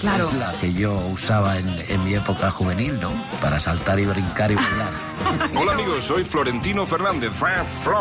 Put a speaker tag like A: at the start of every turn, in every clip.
A: Claro.
B: es la que yo usaba en, en mi época juvenil, ¿no? Para saltar y brincar y bailar.
C: Hola amigos, soy Florentino Fernández.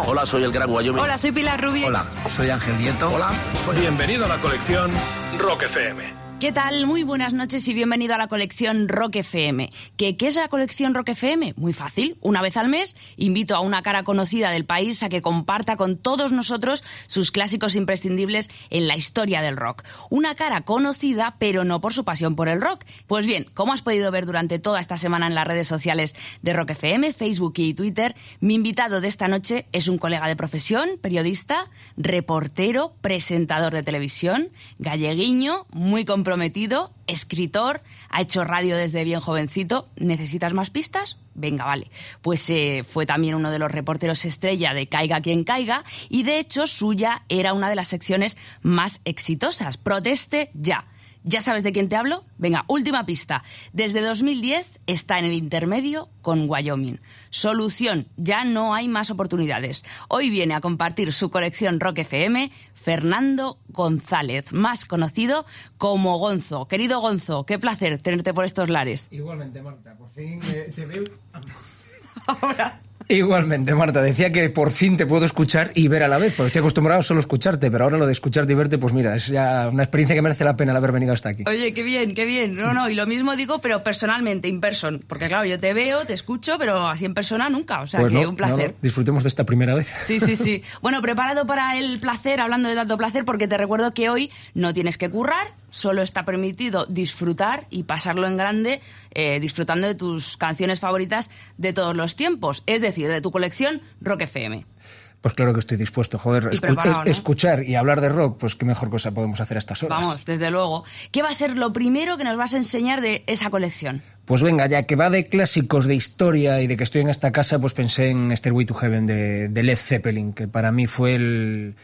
D: Hola, soy el Gran Wyoming.
A: Hola, soy Pilar Rubio.
B: Hola, soy Ángel Nieto. Hola.
E: Soy bienvenido a la colección Rock FM.
F: ¿Qué tal? Muy buenas noches y bienvenido a la colección Rock FM. ¿Qué, ¿Qué es la colección Rock FM? Muy fácil. Una vez al mes invito a una cara conocida del país a que comparta con todos nosotros sus clásicos imprescindibles en la historia del rock. Una cara conocida, pero no por su pasión por el rock. Pues bien, como has podido ver durante toda esta semana en las redes sociales de Rock FM, Facebook y Twitter, mi invitado de esta noche es un colega de profesión, periodista, reportero, presentador de televisión, galleguiño, muy comprometido, escritor, ha hecho radio desde bien jovencito. ¿Necesitas más pistas? Venga, vale. Pues eh, fue también uno de los reporteros estrella de Caiga quien caiga y de hecho suya era una de las secciones más exitosas. Proteste ya. ¿Ya sabes de quién te hablo? Venga, última pista. Desde 2010 está en el intermedio con Wyoming. Solución, ya no hay más oportunidades. Hoy viene a compartir su colección Rock FM Fernando González, más conocido como Gonzo. Querido Gonzo, qué placer tenerte por estos lares.
G: Igualmente, Marta, por fin eh, te veo. Igualmente, Marta, decía que por fin te puedo escuchar y ver a la vez, porque estoy acostumbrado solo a escucharte, pero ahora lo de escucharte y verte, pues mira, es ya una experiencia que merece la pena el haber venido hasta aquí.
F: Oye, qué bien, qué bien. No, no, y lo mismo digo, pero personalmente, in person. Porque claro, yo te veo, te escucho, pero así en persona nunca. O sea,
G: Pues
F: que
G: no,
F: un placer.
G: no, disfrutemos de esta primera vez.
F: Sí, sí, sí. Bueno, preparado para el placer, hablando de tanto placer, porque te recuerdo que hoy no tienes que currar, solo está permitido disfrutar y pasarlo en grande, eh, disfrutando de tus canciones favoritas de todos los tiempos, es decir, de tu colección Rock FM.
G: Pues claro que estoy dispuesto, joder.
F: Y preparado, ¿no?
G: Escuchar y hablar de rock, pues qué mejor cosa podemos hacer a estas horas.
F: Vamos, desde luego. ¿Qué va a ser lo primero que nos vas a enseñar de esa colección?
G: Pues venga, ya que va de clásicos de historia y de que estoy en esta casa, pues pensé en Stairway to Heaven de, de Led Zeppelin, que para mí fue el,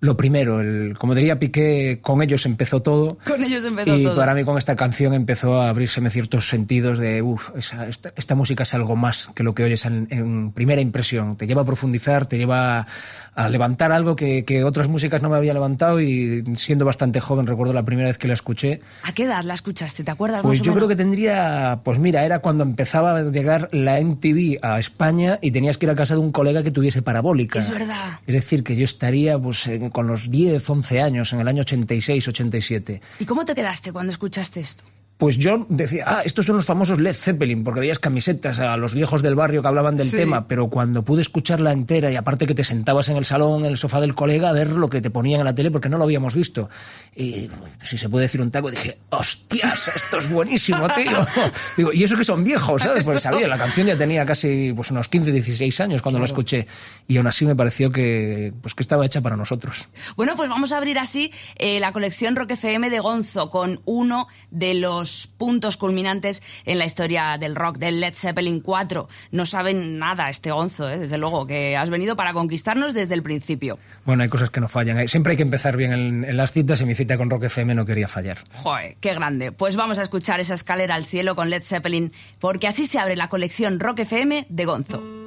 G: lo primero. El, como diría Piqué, con ellos empezó todo.
F: Con ellos empezó
G: y
F: todo.
G: para mí con esta canción empezó a abrírseme ciertos sentidos de, uff, esta, esta, música es algo más que lo que oyes en, en, primera impresión. Te lleva a profundizar, te lleva a levantar algo que, que, otras músicas no me había levantado y siendo bastante joven recuerdo la primera vez que la escuché.
F: ¿A qué edad la escuchaste? ¿Te acuerdas?
G: Pues
F: más
G: yo
F: o
G: creo que tendría, pues mira, era cuando empezaba a llegar la MTV a España y tenías que ir a casa de un colega que tuviese parabólica.
F: Es verdad.
G: Es decir, que yo estaría pues con los 10, 11 años, en el año 86, 87.
F: ¿Y cómo te quedaste cuando escuchaste esto?
G: Pues yo decía, ah, estos son los famosos Led Zeppelin, porque veías camisetas a los viejos del barrio que hablaban del
F: Sí.
G: tema, pero cuando pude escucharla entera y aparte que te sentabas en el salón, en el sofá del colega a ver lo que te ponían en la tele porque no lo habíamos visto. Y si se puede decir un taco, dije, hostias, esto es buenísimo, tío. Digo, y eso que son viejos, ¿sabes? Porque sabía, la canción ya tenía casi pues, unos 15, 16 años cuando la escuché y aún así me pareció que, pues, que estaba hecha para nosotros.
F: Bueno, pues vamos a abrir así eh, la colección Rock FM de Gonzo con uno de los puntos culminantes en la historia del rock, del Led Zeppelin 4. No saben nada este Gonzo, eh, desde luego, que has venido para conquistarnos desde el principio.
G: Bueno, hay cosas que no fallan. Siempre hay que empezar bien en, en las citas y mi cita con Rock FM no quería fallar.
F: Joder, qué grande. Pues vamos a escuchar esa escalera al cielo con Led Zeppelin, porque así se abre la colección Rock FM de Gonzo.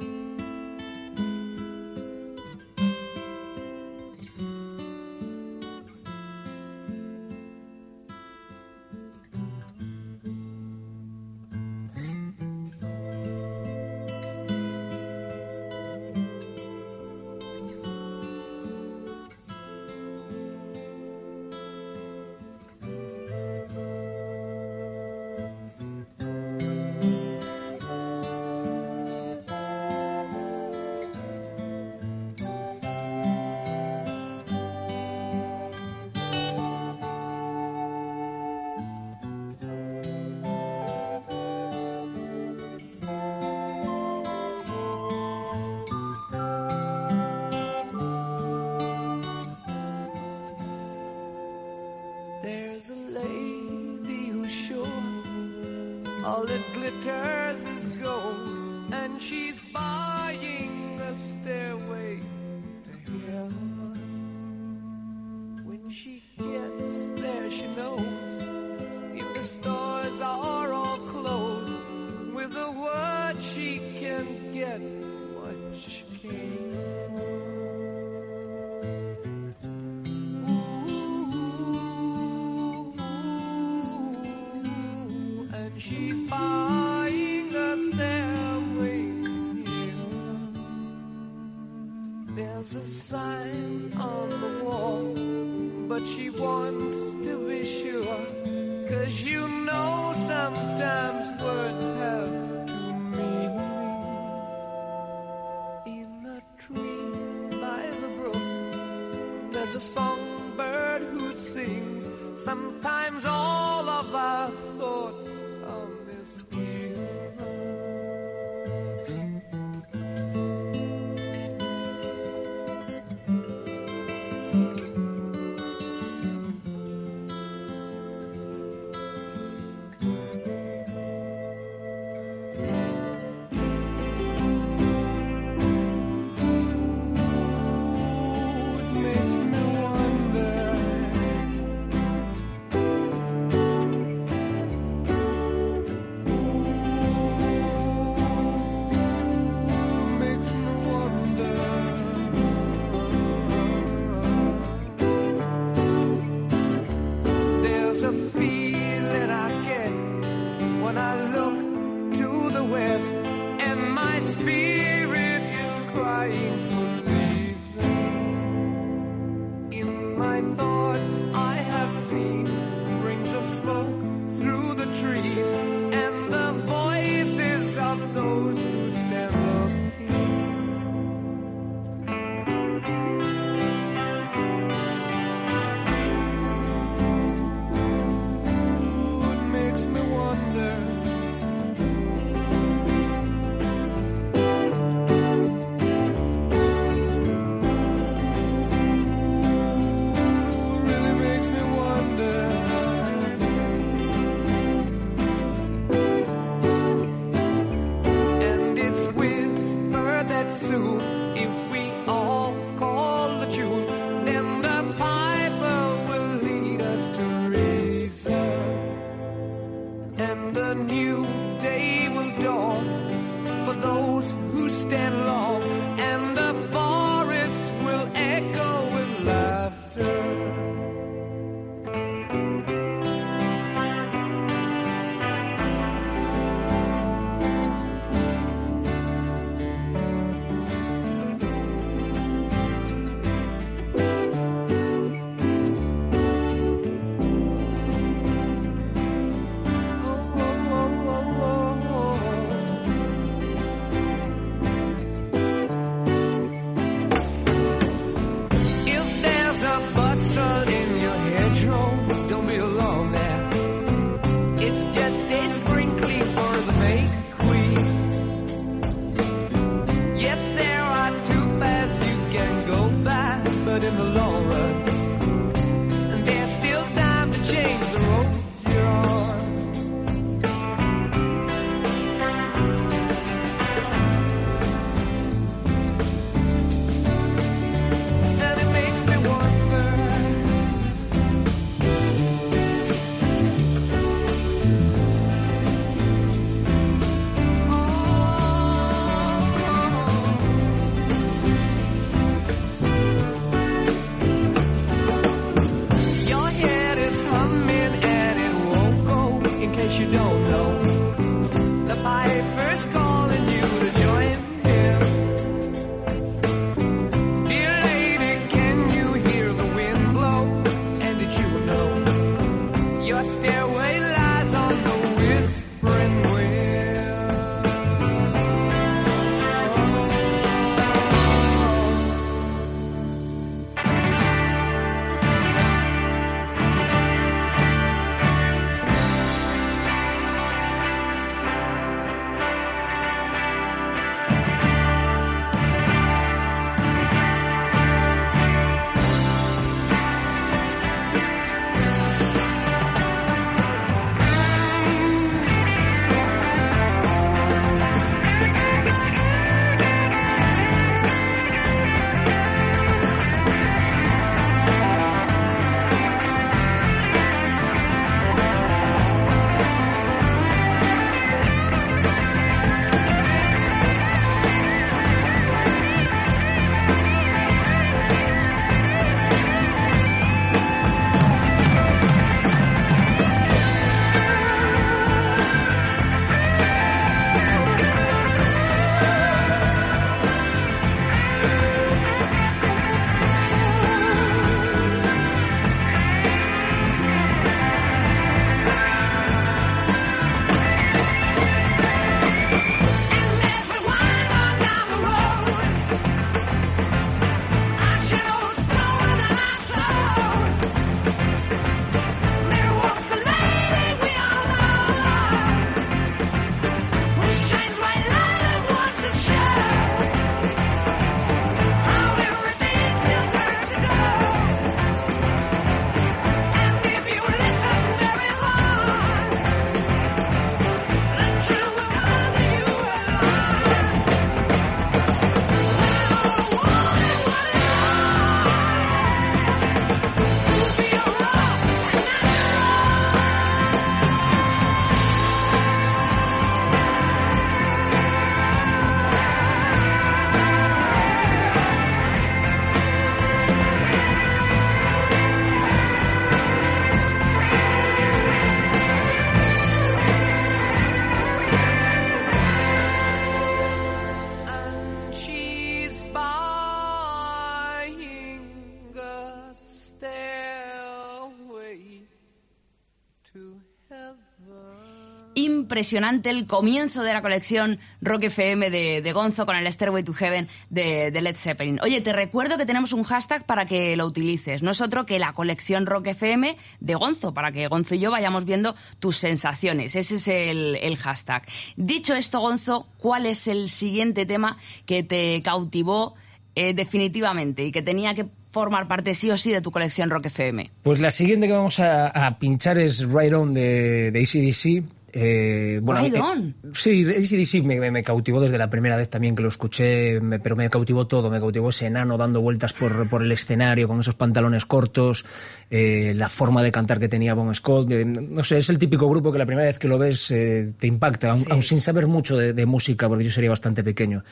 F: Impresionante el comienzo de la colección Rock FM de, Gonzo con el Stairway to Heaven de, Led Zeppelin. Oye, te recuerdo que tenemos un hashtag para que lo utilices. No es otro que la colección Rock FM de Gonzo, para que Gonzo y yo vayamos viendo tus sensaciones. Ese es el, hashtag. Dicho esto, Gonzo, ¿cuál es el siguiente tema que te cautivó eh, definitivamente y que tenía que formar parte sí o sí de tu colección Rock FM?
G: Pues la siguiente que vamos a, a pinchar es Right On de, de ACDC. Eh, bueno,
F: Right
G: eh,
F: On.
G: sí, ACDC me, me, me cautivó desde la primera vez también que lo escuché, me- pero me cautivó todo, me cautivó ese enano dando vueltas por, por el escenario con esos pantalones cortos, eh, la forma de cantar que tenía Bon Scott, eh, no sé, es el típico grupo que la primera vez que lo ves eh, te impacta, aun,
F: Sí.
G: aun sin saber mucho de, de música, porque yo sería bastante pequeño.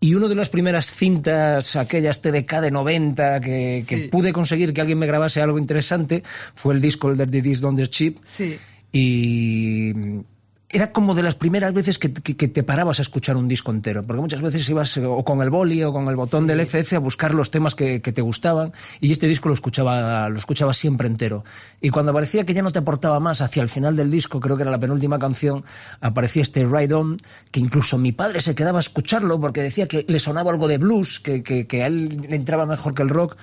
G: Y una de las primeras cintas, aquellas TDK de 90, que, que
F: Sí.
G: pude conseguir que alguien me grabase algo interesante, fue el disco el The This Don't Chip.
F: Sí.
G: Y era como de las primeras veces que, que- que te parabas a escuchar un disco entero, porque muchas veces ibas eh, o con el boli o con el botón del FF a buscar los temas que, que te gustaban y este disco lo escuchaba, lo escuchaba siempre entero. Y cuando parecía que ya no te aportaba más hacia el final del disco, creo que era la penúltima canción, aparecía este Ride On, que incluso mi padre se quedaba a escucharlo porque decía que le sonaba algo de blues, que, a él le entraba mejor que el rock.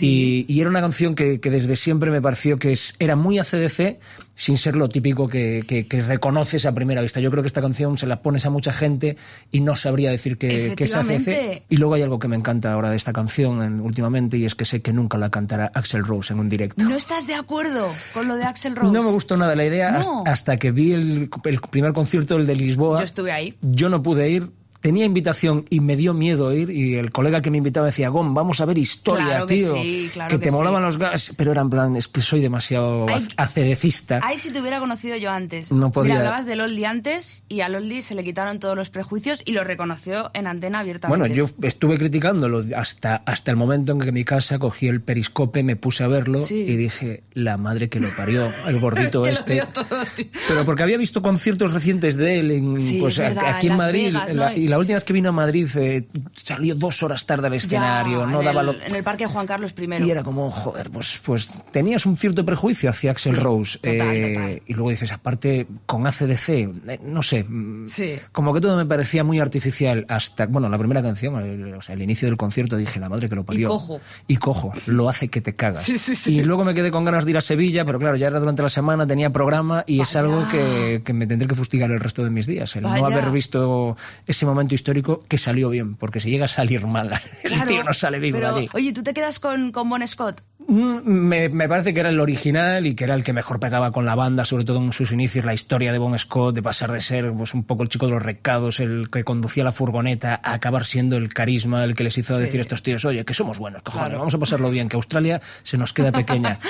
G: Y, y era una canción que, que desde siempre me pareció que es, era muy ACDC, sin ser lo típico que, que- que reconoces a primera vista. Yo creo que esta canción se la pones a mucha gente y no sabría decir que, que es ACDC.
F: Efectivamente.
G: Y luego hay algo que me encanta ahora de esta canción en- últimamente y es que sé que nunca la cantará Axel Rose en un directo.
F: ¿No estás de acuerdo con lo de Axel Rose?
G: No me gustó nada la idea
F: No.
G: hasta, hasta que vi el, el primer concierto, el de Lisboa.
F: Yo estuve ahí.
G: Yo no pude ir. Tenía invitación y me dio miedo ir y el colega que me invitaba decía, Gon, vamos a ver historia,
F: Claro que
G: tío.
F: sí, claro
G: que
F: que
G: te
F: sí.
G: molaban los gas, pero era en plan, es que soy demasiado
F: Ay,
G: acedecista.
F: Ay, si te hubiera conocido yo antes.
G: No podía-
F: Mira, hablabas de Loldi antes y a Loldi se le quitaron todos los prejuicios y lo reconoció en antena abiertamente.
G: Bueno, yo estuve criticándolo hasta, hasta el momento en que en mi casa cogí el periscope, me puse a verlo
F: Sí.
G: y dije, la madre que lo parió, el gordito este.
F: todo, tío.
G: Pero porque había visto conciertos recientes de él en, pues,
F: verdad,
G: aquí
F: en
G: Madrid.
F: Vegas,
G: en la-
F: ¿no?
G: Y la última vez que vino a Madrid eh, salió dos horas tarde al
F: Ya,
G: escenario, no
F: en
G: daba
F: el,
G: lo...
F: en el Parque Juan Carlos I.
G: Y era como, joder, pues, pues tenías un cierto prejuicio hacia Axel
F: Sí,
G: Rose.
F: total,
G: eh,
F: total.
G: Y luego dices, aparte, con ACDC, eh, no sé, mm,
F: Sí.
G: como que todo me parecía muy artificial hasta, bueno, la primera canción, el, o sea, el inicio del concierto, dije, la madre que lo parió.
F: cojo.
G: Y cojo, lo hace que te cagas.
F: Sí, sí, sí.
G: Y luego me quedé con ganas de ir a Sevilla, pero claro, ya era durante la semana, tenía programa y es
F: Vaya.
G: algo que, que me tendré que fustigar el resto de mis días. El no haber visto ese momento histórico que salió bien, porque si llega a salir mal, el tío no sale vivo
F: pero,
G: de allí.
F: Oye, ¿tú te quedas con, con Bon Scott?
G: Mm, Me, me parece que era el original y que era el que mejor pegaba con la banda, sobre todo en sus inicios, la historia de Bon Scott, de pasar de ser pues, un poco el chico de los recados, el que conducía la furgoneta, a acabar siendo el carisma, el que les hizo
F: Sí.
G: decir a estos tíos, oye, que somos buenos, cojones,
F: Claro.
G: vamos a pasarlo bien, que Australia se nos queda pequeña.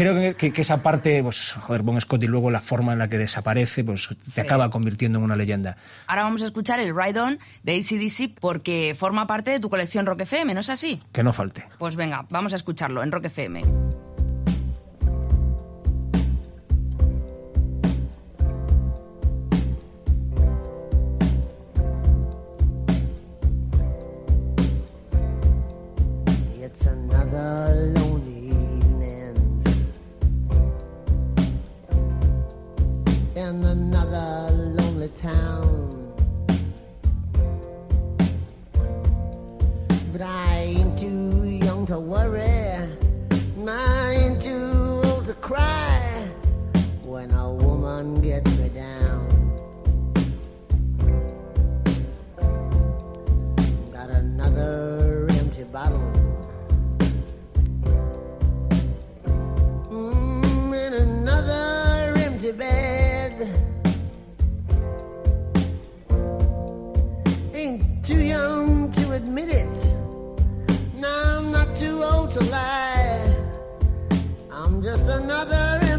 G: Creo que, que- que esa parte, pues, joder, Bon Scott y luego la forma en la que desaparece, pues te
F: Sí.
G: acaba convirtiendo en una leyenda.
F: Ahora vamos a escuchar el Ride On de ACDC porque forma parte de tu colección Rock FM, ¿no es así?
G: Que no falte.
F: Pues venga, vamos a escucharlo en Rock FM.
H: a lie. I'm just another.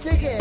H: Ticket.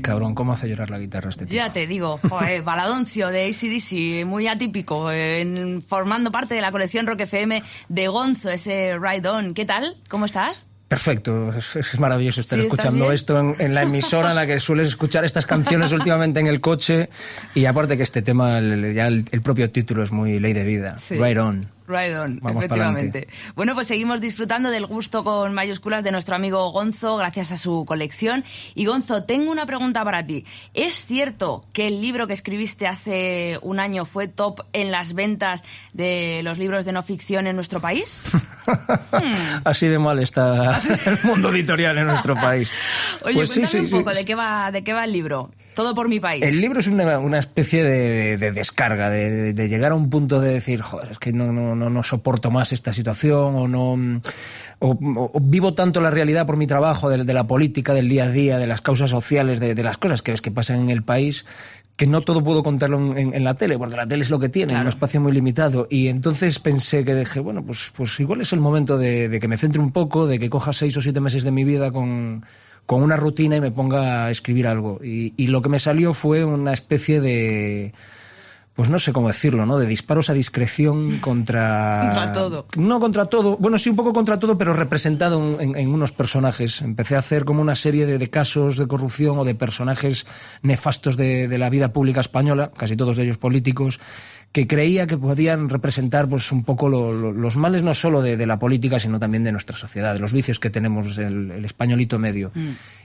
G: Qué cabrón, cómo hace llorar la guitarra este tío.
F: Ya te digo, joder, baladoncio de ACDC, muy atípico, eh, en- formando parte de la colección Rock FM de Gonzo, ese Ride On. ¿Qué tal? ¿Cómo estás?
G: Perfecto, es, es maravilloso estar
F: Sí, ¿estás
G: escuchando esto en, en la emisora en la que sueles escuchar estas canciones últimamente en el coche y aparte que este tema, el- ya el, el propio título es muy ley de vida,
F: Sí.
G: right on.
F: Right on,
G: Vamos
F: efectivamente. Bueno, pues seguimos disfrutando del gusto con mayúsculas de nuestro amigo Gonzo, gracias a su colección. Y Gonzo, tengo una pregunta para ti. ¿Es cierto que el libro que escribiste hace un año fue top en las ventas de los libros de no ficción en nuestro país?
G: Así de mal está el mundo editorial en nuestro país.
F: Oye,
G: Pues
F: cuéntame
G: sí,
F: un
G: sí.
F: poco de qué va, de qué va el libro. Todo por mi país.
G: El libro es una, una especie de, de descarga, de, de llegar a un punto de decir, joder, es que no, no, no, no soporto más esta situación o no o, o- o vivo tanto la realidad por mi trabajo, de, de la política, del día a día, de las causas sociales, de, las cosas que que pasan en el país, que no todo puedo contarlo en, en- en la tele, porque la tele es lo que tiene, un espacio muy limitado. Y entonces pensé que dije, bueno, pues, pues igual es el momento de, de que me centre un poco, de que coja seis o siete meses de mi vida con, con una rutina y me ponga a escribir algo. Y, y lo que me salió fue una especie de pues no sé cómo decirlo, ¿no? De disparos a discreción contra...
F: Contra todo.
G: No contra todo, bueno, sí un poco contra todo, pero representado en, en unos personajes. Empecé a hacer como una serie de, de casos de corrupción o de personajes nefastos de, de la vida pública española, casi todos ellos políticos, que creía que podían representar pues un poco lo- lo- los males no solo de, de la política, sino también de nuestra sociedad, de los vicios que tenemos el, el españolito medio.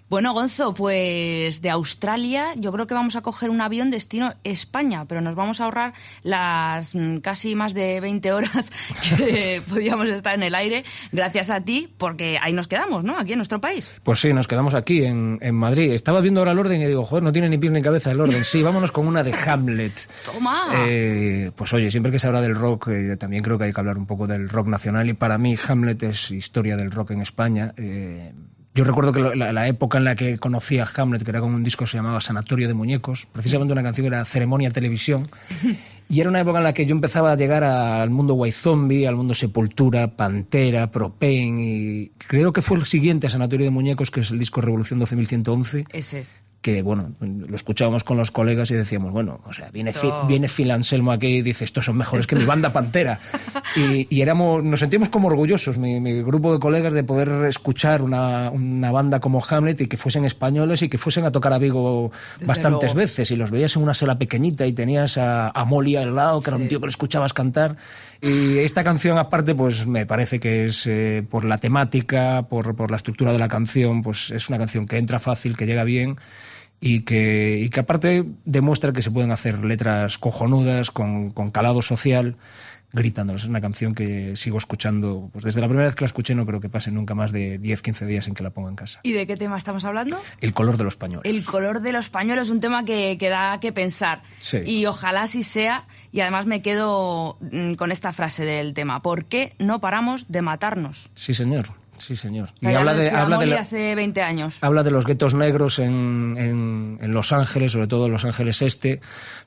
F: Bueno, Gonzo, pues de Australia yo creo que vamos a coger un avión destino España, pero nos vamos a ahorrar las mm, casi más de 20 horas que podíamos estar en el aire gracias a ti, porque ahí nos quedamos, ¿no? Aquí en nuestro país.
G: Pues sí, nos quedamos aquí en, en Madrid. Estaba viendo ahora el orden y digo, joder, no tiene ni pies ni cabeza el orden. Sí, vámonos con una de Hamlet.
F: ¡Toma!
G: Eh, pues oye, siempre que se habla del rock, eh, también creo que hay que hablar un poco del rock nacional y para mí Hamlet es historia del rock en España. Eh, yo recuerdo que la, la época en la que conocí a Hamlet, que era con un disco que se llamaba Sanatorio de Muñecos, precisamente una canción que era Ceremonia Televisión, y era una época en la que yo empezaba a llegar al mundo White Zombie, al mundo Sepultura, Pantera, Propane, y creo que fue el siguiente a Sanatorio de Muñecos, que es el disco Revolución 12111,
F: Ese.
G: Que bueno, lo escuchábamos con los colegas y decíamos, bueno, o sea, viene,
F: Esto-
G: Fi- viene Phil Anselmo aquí y dice, estos son mejores que mi banda Pantera. y, y éramos, nos sentimos como orgullosos, mi, mi grupo de colegas, de poder escuchar una, una banda como Hamlet y que fuesen españoles y que fuesen a tocar a Vigo
F: Desde
G: bastantes
F: luego.
G: veces. Y los veías en una sala pequeñita y tenías a, a Molly al lado, que era un tío que le escuchabas cantar. Y esta canción, aparte, pues me parece que es eh, por la temática, por, por la estructura de la canción, pues es una canción que entra fácil, que llega bien y que, y que aparte demuestra que se pueden hacer letras cojonudas, con, con calado social, gritándolas. Es una canción que sigo escuchando, pues desde la primera vez que la escuché no creo que pase nunca más de 10, 15 días en que la ponga en casa.
F: ¿Y de qué tema estamos hablando?
G: El color de los pañuelos.
F: El color de los pañuelos es un tema que, que da que pensar.
G: Sí.
F: Y ojalá así sea. Y además me quedo mm, con esta frase del tema. ¿Por qué no paramos de matarnos?
G: Sí, señor. Sí, señor.
F: Ya
G: habla de,
F: decía
G: habla de
F: Molly
G: la-
F: hace 20 años.
G: Habla de los guetos negros en, en- en Los Ángeles, sobre todo en Los Ángeles Este.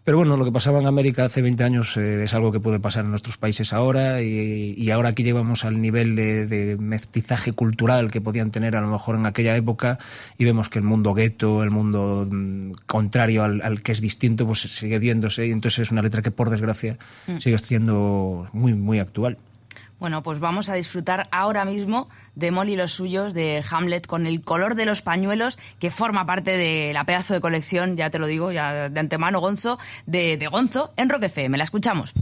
G: Pero bueno, lo que pasaba en América hace 20 años eh, es algo que puede pasar en nuestros países ahora y, y ahora aquí llegamos al nivel de, de mestizaje cultural que podían tener a lo mejor en aquella época y vemos que el mundo gueto, el mundo mm, contrario al, al que es distinto, pues sigue viéndose y entonces es una letra que por desgracia
F: Mm.
G: sigue siendo muy, muy actual.
F: Bueno, pues vamos a disfrutar ahora mismo de Molly los suyos, de Hamlet, con el color de los pañuelos, que forma parte de la pedazo de colección, ya te lo digo, ya de antemano, Gonzo, de, de Gonzo en Rock FM. La escuchamos.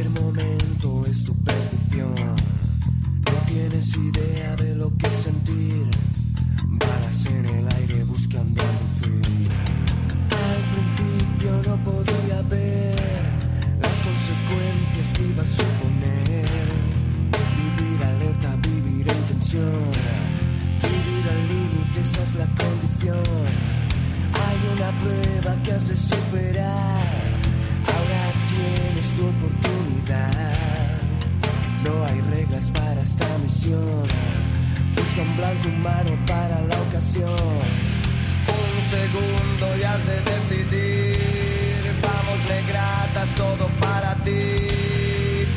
I: Cualquier momento es tu perdición. No tienes idea de lo que sentir. Balas en el aire buscando un fin. Al principio no podía ver las consecuencias que iba a suponer. Vivir alerta, vivir en tensión, vivir al límite, esa es la condición. Hay una prueba que has de superar, tienes tu oportunidad. No hay reglas para esta misión, busca un blanco humano para la ocasión. Un segundo y has de decidir. Vamos, negratas, todo para ti.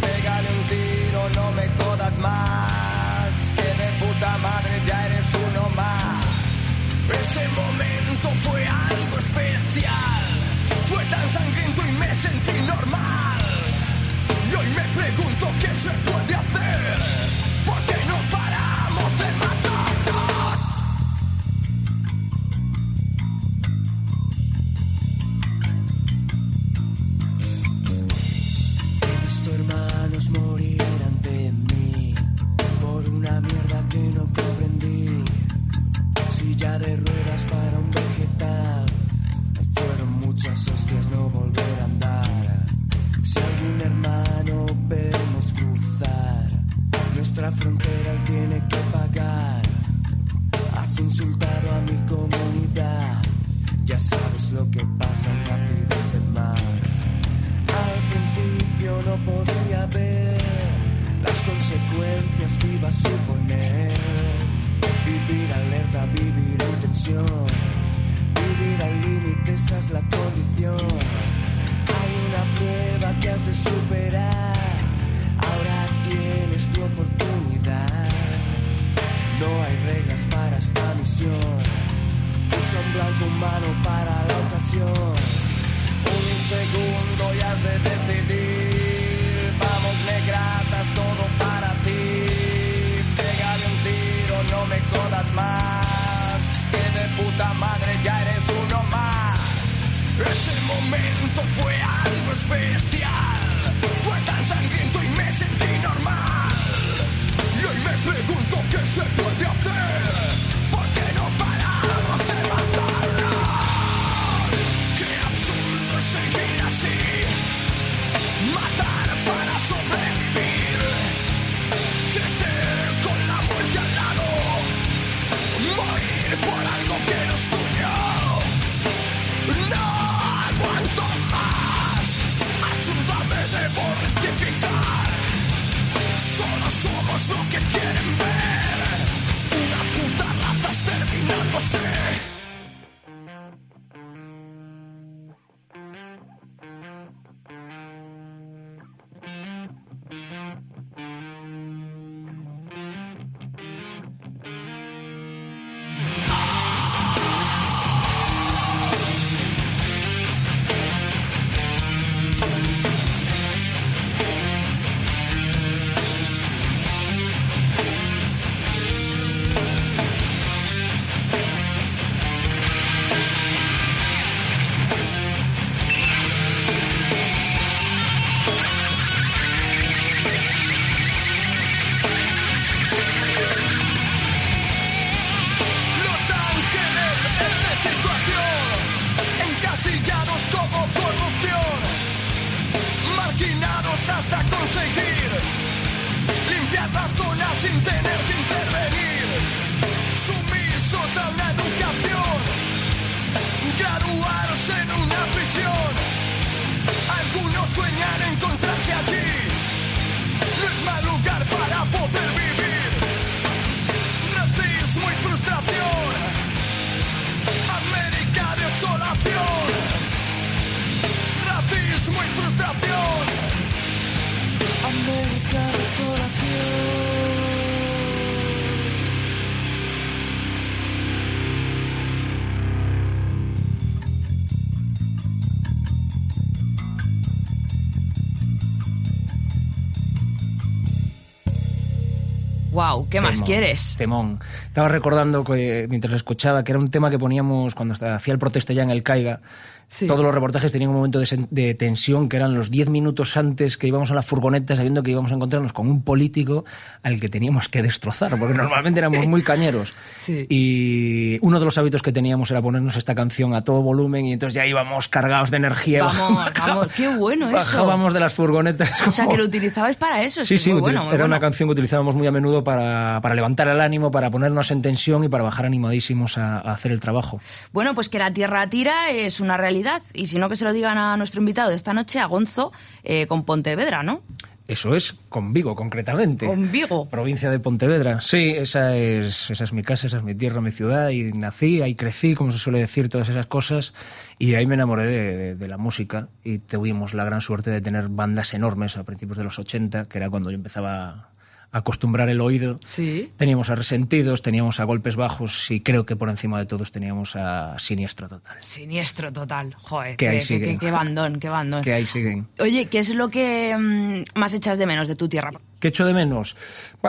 I: Pégale un tiro, no me jodas más. Que de puta madre ya eres uno más. Ese momento fue algo especial. Fue tan sangriento y me sentí normal. Y hoy me pregunto qué se puede hacer. Porque no paramos de matarnos.
J: He visto hermanos morir ante mí por una mierda que no comprendí. Silla de ruedas para un consecuencias que iba a suponer. Vivir alerta, vivir en tensión. Vivir al límite, esa es la condición. Hay una prueba que has de superar. Ahora tienes tu oportunidad. No hay reglas para esta misión. Busca un blanco humano para la ocasión. Un segundo y has de decidir. Uno más. Ese momento fue algo especial. Fue tan sangriento y me sentí normal. Y hoy me pregunto qué se puede hacer. ¿Qué más
F: quieres?
G: Temón. Estaba recordando que, mientras lo escuchaba que era un tema que poníamos cuando hacía el protesta ya en el Caiga. Todos los reportajes tenían un momento de, de tensión que eran los 10 minutos antes que íbamos a la furgoneta sabiendo que íbamos a encontrarnos con un político al que teníamos que destrozar, porque normalmente éramos muy cañeros.
F: Sí.
G: Y uno de los hábitos que teníamos era ponernos esta canción a todo volumen y entonces ya íbamos cargados de energía.
F: Vamos,
G: Bajábamos-
F: vamos, qué bueno eso.
G: Bajábamos de las furgonetas.
F: O sea,
G: como-
F: que lo utilizabais para eso. es
G: Sí,
F: que
G: sí,
F: muy bueno, muy
G: era una
F: bueno.
G: canción que utilizábamos muy a menudo para, para levantar el ánimo, para ponernos en tensión y para bajar animadísimos a, a hacer el trabajo.
F: Bueno, pues que la tierra tira es una realidad. Y si no, que se lo digan a nuestro invitado de esta noche, a Gonzo, eh, con Pontevedra, ¿no?
G: Eso es, con Vigo concretamente.
F: Con Vigo.
G: Provincia de Pontevedra. Sí, esa es, esa es mi casa, esa es mi tierra, mi ciudad. Y nací, ahí crecí, como se suele decir, todas esas cosas. Y ahí me enamoré de, de- de la música. Y tuvimos la gran suerte de tener bandas enormes a principios de los 80, que era cuando yo empezaba acostumbrar el oído.
F: Sí.
G: Teníamos a Resentidos, teníamos a Golpes Bajos y creo que por encima de todos teníamos a Siniestro Total.
F: Siniestro total. Joder,
G: Que ahí siguen.
F: qué- qué bandón, qué bandón.
G: Que ahí siguen.
F: Oye, ¿qué es lo que mm, más echas de menos de tu tierra?
G: ¿Qué echo de menos?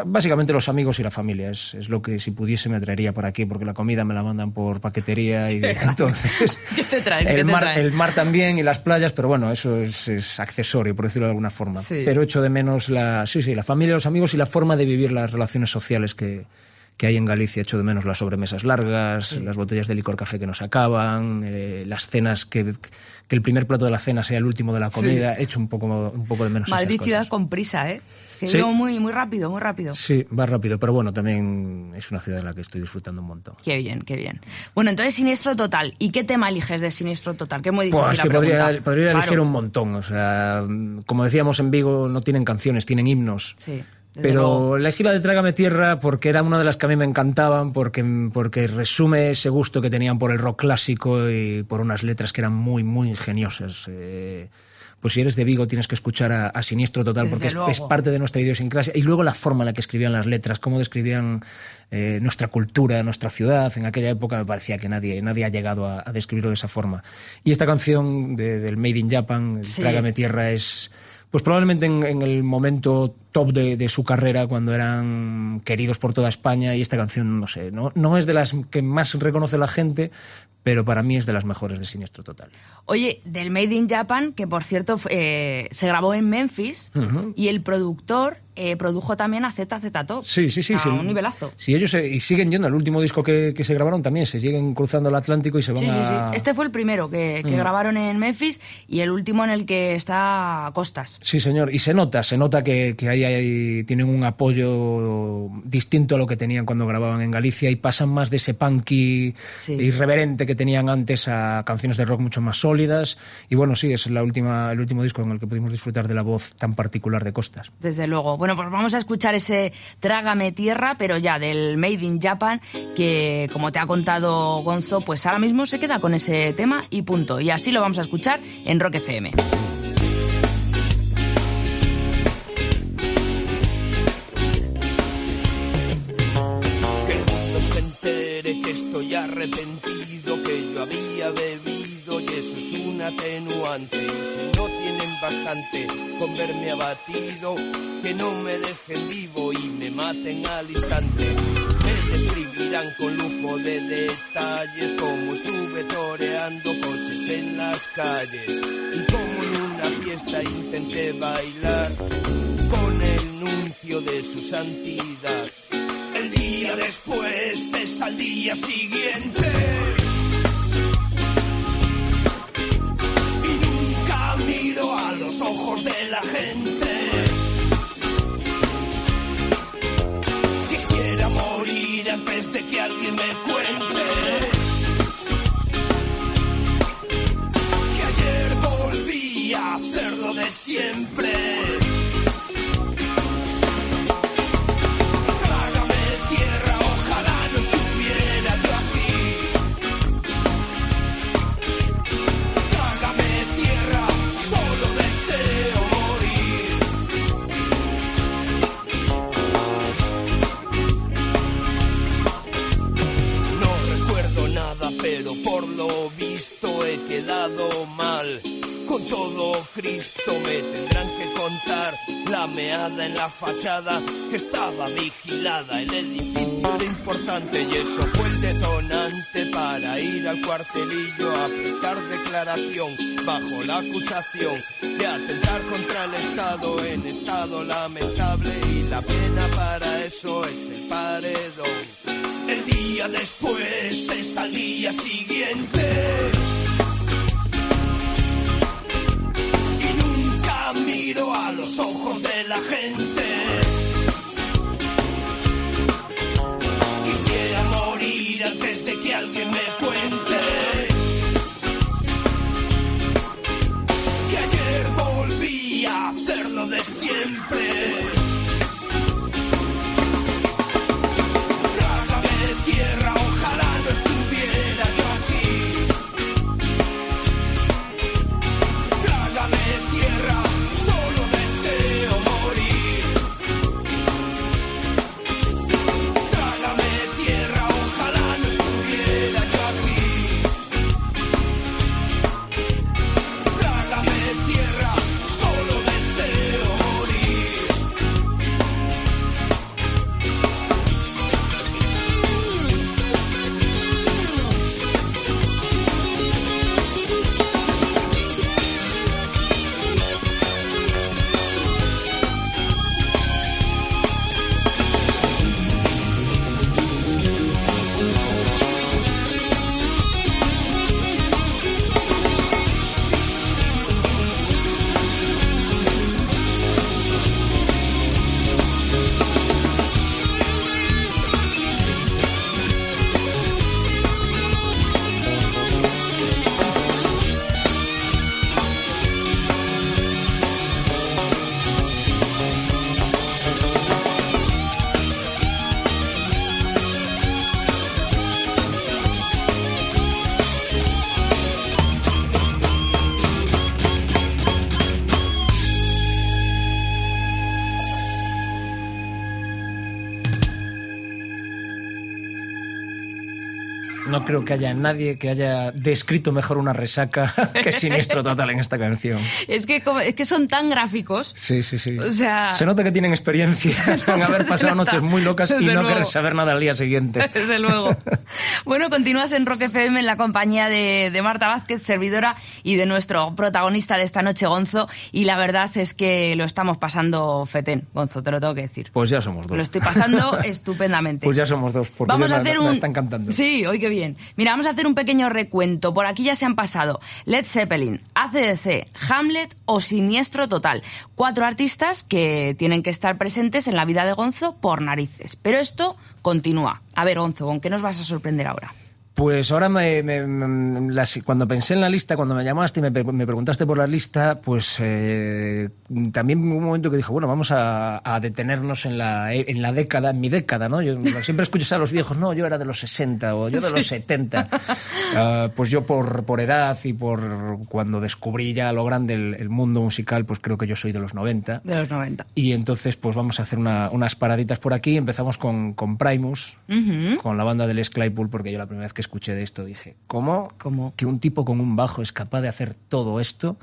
G: Básicamente los amigos y la familia. Es, es lo que si pudiese me traería por aquí, porque la comida me la mandan por paquetería y entonces...
F: ¿Qué te traen? ¿Qué
G: El
F: te
G: mar,
F: traen?
G: el mar también y las playas, pero bueno, eso es, es accesorio, por decirlo de alguna forma.
F: Sí.
G: Pero echo de menos la, sí, sí, la familia, los amigos y la forma de vivir las relaciones sociales que, que hay en Galicia. Echo de menos las sobremesas largas, las botellas de licor café que nos acaban, eh, las cenas que, que el primer plato de la cena sea el último de la comida. Echo un poco, un poco de menos
F: Madrid
G: esas
F: ciudad con prisa, ¿eh? Que
G: Sí.
F: vivo muy, muy rápido, muy rápido.
G: Sí, va rápido, pero bueno, también es una ciudad en la que estoy disfrutando un montón.
F: Qué bien, qué bien. Bueno, entonces Siniestro Total. ¿Y qué tema eliges de Siniestro Total? Que es muy difícil
G: Pues es
F: la
G: que podría, podría elegir
F: Claro.
G: un montón. O sea, como decíamos en Vigo, no tienen canciones, tienen himnos.
F: Sí,
G: Pero
F: luego.
G: elegí la de Trágame Tierra porque era una de las que a mí me encantaban, porque, porque resume ese gusto que tenían por el rock clásico y por unas letras que eran muy, muy ingeniosas. Eh, pues si eres de Vigo tienes que escuchar a, a Siniestro Total
F: Desde
G: porque es, parte de nuestra idiosincrasia. Y luego la forma en la que escribían las letras, cómo describían eh, nuestra cultura, nuestra ciudad. En aquella época me parecía que nadie, nadie ha llegado a, a describirlo de esa forma. Y esta canción de- del Made in Japan,
F: Sí.
G: Trágame Tierra, es pues probablemente en, en el momento top de, de su carrera, cuando eran queridos por toda España, y esta canción, no sé, no, no es de las que más reconoce la gente, pero para mí es de las mejores de Siniestro Total.
F: Oye, del Made in Japan, que por cierto eh, se grabó en Memphis
G: Ujú.
F: y el productor eh, produjo también a ZZ Top.
G: Sí, sí, sí.
F: A
G: sí.
F: un nivelazo.
G: Si ellos se- y siguen yendo, el último disco que, que se grabaron también, se siguen cruzando el Atlántico y se van
F: Sí, sí, sí.
G: a...
F: Este fue el primero que, que
G: Mm.
F: grabaron en Memphis y el último en el que está a Costas.
G: Sí, señor. Y se nota, se nota que, que tienen un apoyo distinto a lo que tenían cuando grababan en Galicia y pasan más de ese punky irreverente que tenían antes a canciones de rock mucho más sólidas. Y bueno, sí, es la última, el último disco en el que pudimos disfrutar de la voz tan particular de Costas.
F: Desde luego. Bueno, pues vamos a escuchar ese Trágame Tierra, pero ya del Made in Japan, que como te ha contado Gonzo, pues ahora mismo se queda con ese tema y punto. Y así lo vamos a escuchar en Rock FM.
K: Arrepentido, que yo había bebido y eso es un atenuante. Y si no tienen bastante con verme abatido, que no me dejen vivo y me maten al instante. Me describirán con lujo de detalles como estuve toreando coches en las calles y como en una fiesta intenté bailar con el nuncio de su santidad. El día después es al día siguiente. Y nunca miro a los ojos de la gente. Quisiera morir antes de que alguien me cuente. Que ayer volví a hacerlo de siempre. Contar la meada en la fachada que estaba vigilada. El edificio era importante y eso fue el detonante para ir al cuartelillo a prestar declaración bajo la acusación de atentar contra el Estado en estado lamentable y la pena para eso es el paredón. El día después es al día siguiente. A los ojos de la gente. Quisiera morir antes de que alguien me cuente. No
G: creo que haya nadie que haya descrito mejor una resaca que siniestro total en esta canción.
F: Es que, es que son tan gráficos.
G: Sí, sí, sí.
F: O sea-
G: Se nota que tienen experiencia en haber pasado noches muy locas y no
F: luego.
G: querer saber nada al día siguiente.
F: Desde luego. Bueno, continúas en Rock FM en la compañía de, de Marta Vázquez, servidora, y de nuestro protagonista de esta noche, Gonzo. Y la verdad es que lo estamos pasando fetén, Gonzo, te lo tengo que decir.
G: Pues ya somos dos.
F: Lo estoy pasando estupendamente.
G: Pues ya somos dos, porque
F: Vamos a hacer
G: me
F: un.
G: están cantando.
F: Sí, hoy qué bien. Mira, vamos a hacer un pequeño recuento. Por aquí ya se han pasado Led Zeppelin, ACDC, Hamlet o Siniestro Total. Cuatro artistas que tienen que estar presentes en la vida de Gonzo por narices. Pero esto continúa. A ver, Gonzo, ¿con qué nos vas a sorprender ahora?
G: Pues ahora me, me- me- las- cuando pensé en la lista, cuando me llamaste y me, preguntaste por la lista, pues eh, también hubo un momento que dije, bueno, vamos a, a detenernos en la, en la década, en mi década, ¿no? Yo siempre escuchas a los viejos, no, yo era de los 60 o yo de los
F: Sí.
G: 70. Ah, pues yo por, por edad y por cuando descubrí ya lo grande el, el mundo musical, pues creo que yo soy de los 90.
F: De los 90.
G: Y entonces, pues vamos a hacer una- unas paraditas por aquí. Empezamos con, con Primus, con la banda del Claypool, porque yo la primera vez que escuché de esto dije, ¿cómo?
F: ¿Cómo?
G: Que un tipo con un bajo es capaz de hacer todo esto.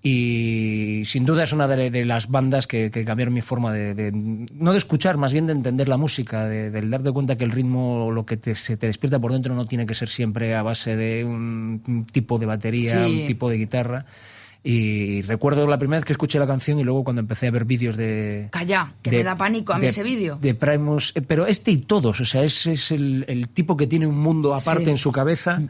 G: Y sin duda es una de, de las bandas que, que cambiaron mi forma de, de- no de escuchar, más bien de entender la música, de, del darte cuenta que el ritmo, lo que te, se te despierta por dentro, no tiene que ser siempre a base de un, un tipo de batería,
F: Sí.
G: un tipo de guitarra. Y recuerdo la primera vez que escuché la canción y luego cuando empecé a ver vídeos de,
F: Calla, que
G: de-
F: me da pánico a mí
G: de-
F: ese vídeo.
G: De Primus, eh, pero este y todos, o sea, es, es el, el tipo que tiene un mundo aparte
F: Sí.
G: en su cabeza,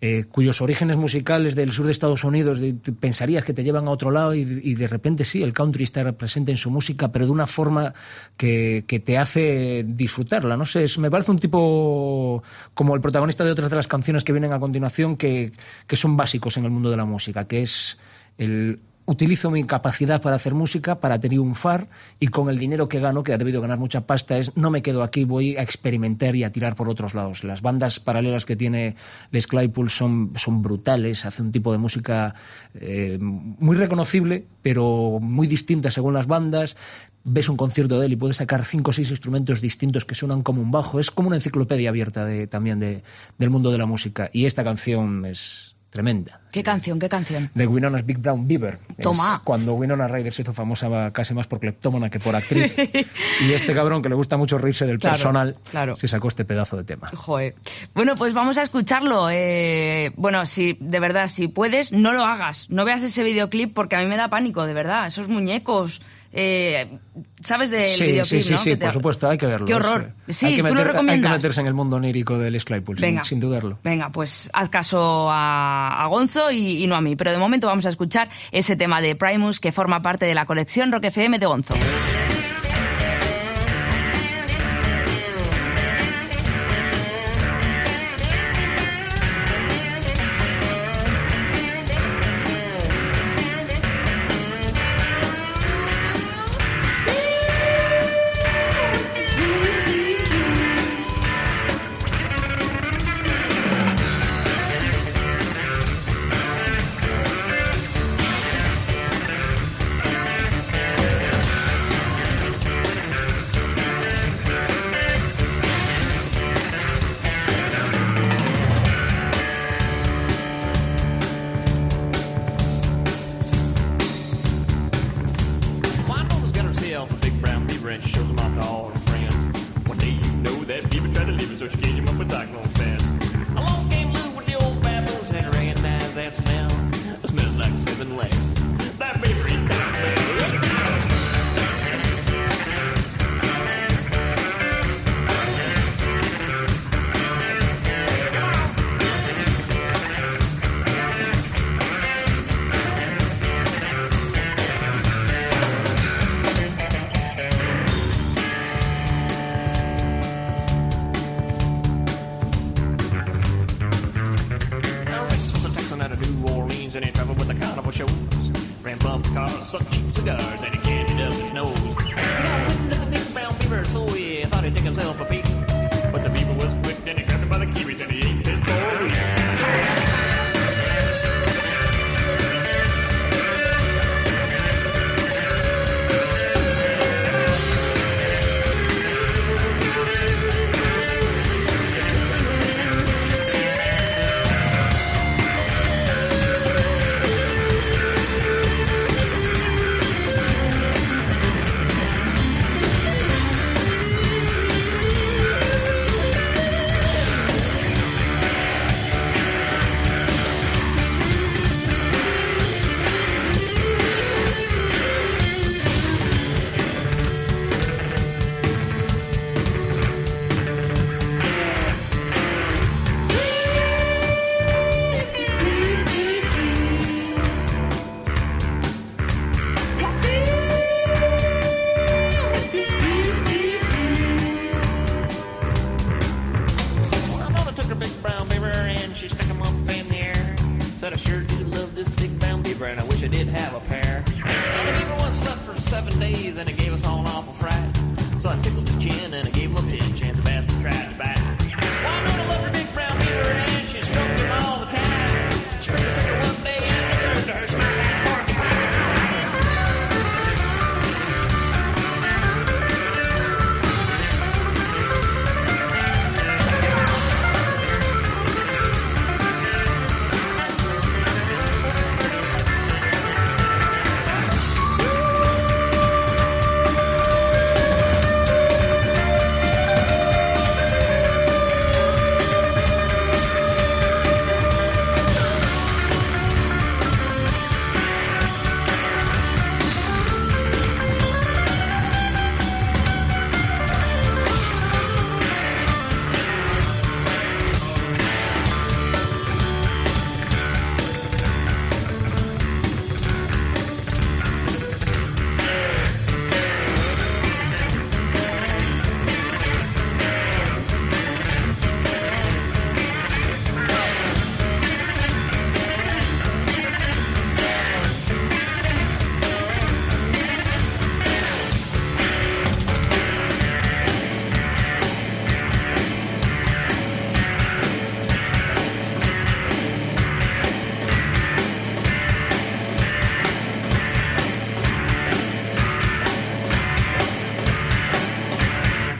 G: eh, cuyos orígenes musicales del sur de Estados Unidos de- te- pensarías que te llevan a otro lado y, y de repente sí, el country está presente en su música, pero de una forma que, que te hace disfrutarla. No sé, es- me parece un tipo como el protagonista de otras de las canciones que vienen a continuación que, que son básicos en el mundo de la música, que es el utilizo mi capacidad para hacer música, para triunfar y con el dinero que gano, que ha debido ganar mucha pasta, es no me quedo aquí, voy a experimentar y a tirar por otros lados. Las bandas paralelas que tiene Les Claypool son, son brutales, hace un tipo de música eh, muy reconocible, pero muy distinta según las bandas. Ves un concierto de él y puedes sacar cinco o seis instrumentos distintos que suenan como un bajo. Es como una enciclopedia abierta de, también de- del mundo de la música. Y esta canción es tremenda
F: ¿Qué canción? ¿Qué canción?
G: de Winona's Big Brown Beaver. Es
F: Toma.
G: cuando Winona Ryder se hizo famosa casi más por cleptómana que por actriz. y este cabrón que le gusta mucho reírse del
F: Claro,
G: personal
F: claro.
G: se sacó este pedazo de tema.
F: Joder. Bueno, pues vamos a escucharlo. Eh, bueno, si de verdad, si puedes, no lo hagas. No veas ese videoclip porque a mí me da pánico, de verdad. Esos muñecos. Eh, ¿Sabes del
G: sí,
F: videoclip,
G: sí, sí,
F: no?
G: sí,
F: te-
G: por supuesto, hay que verlo.
F: Qué horror. Sí,
G: hay que
F: ¿tú lo
G: meter- Hay que
F: recomiendas?
G: meterse en el mundo onírico de Les Claypool, sin- sin, dudarlo.
F: Venga, pues haz caso a, a Gonzo y, y no a mí. Pero de momento vamos a escuchar ese tema de Primus que forma parte de la colección Rock FM de Gonzo.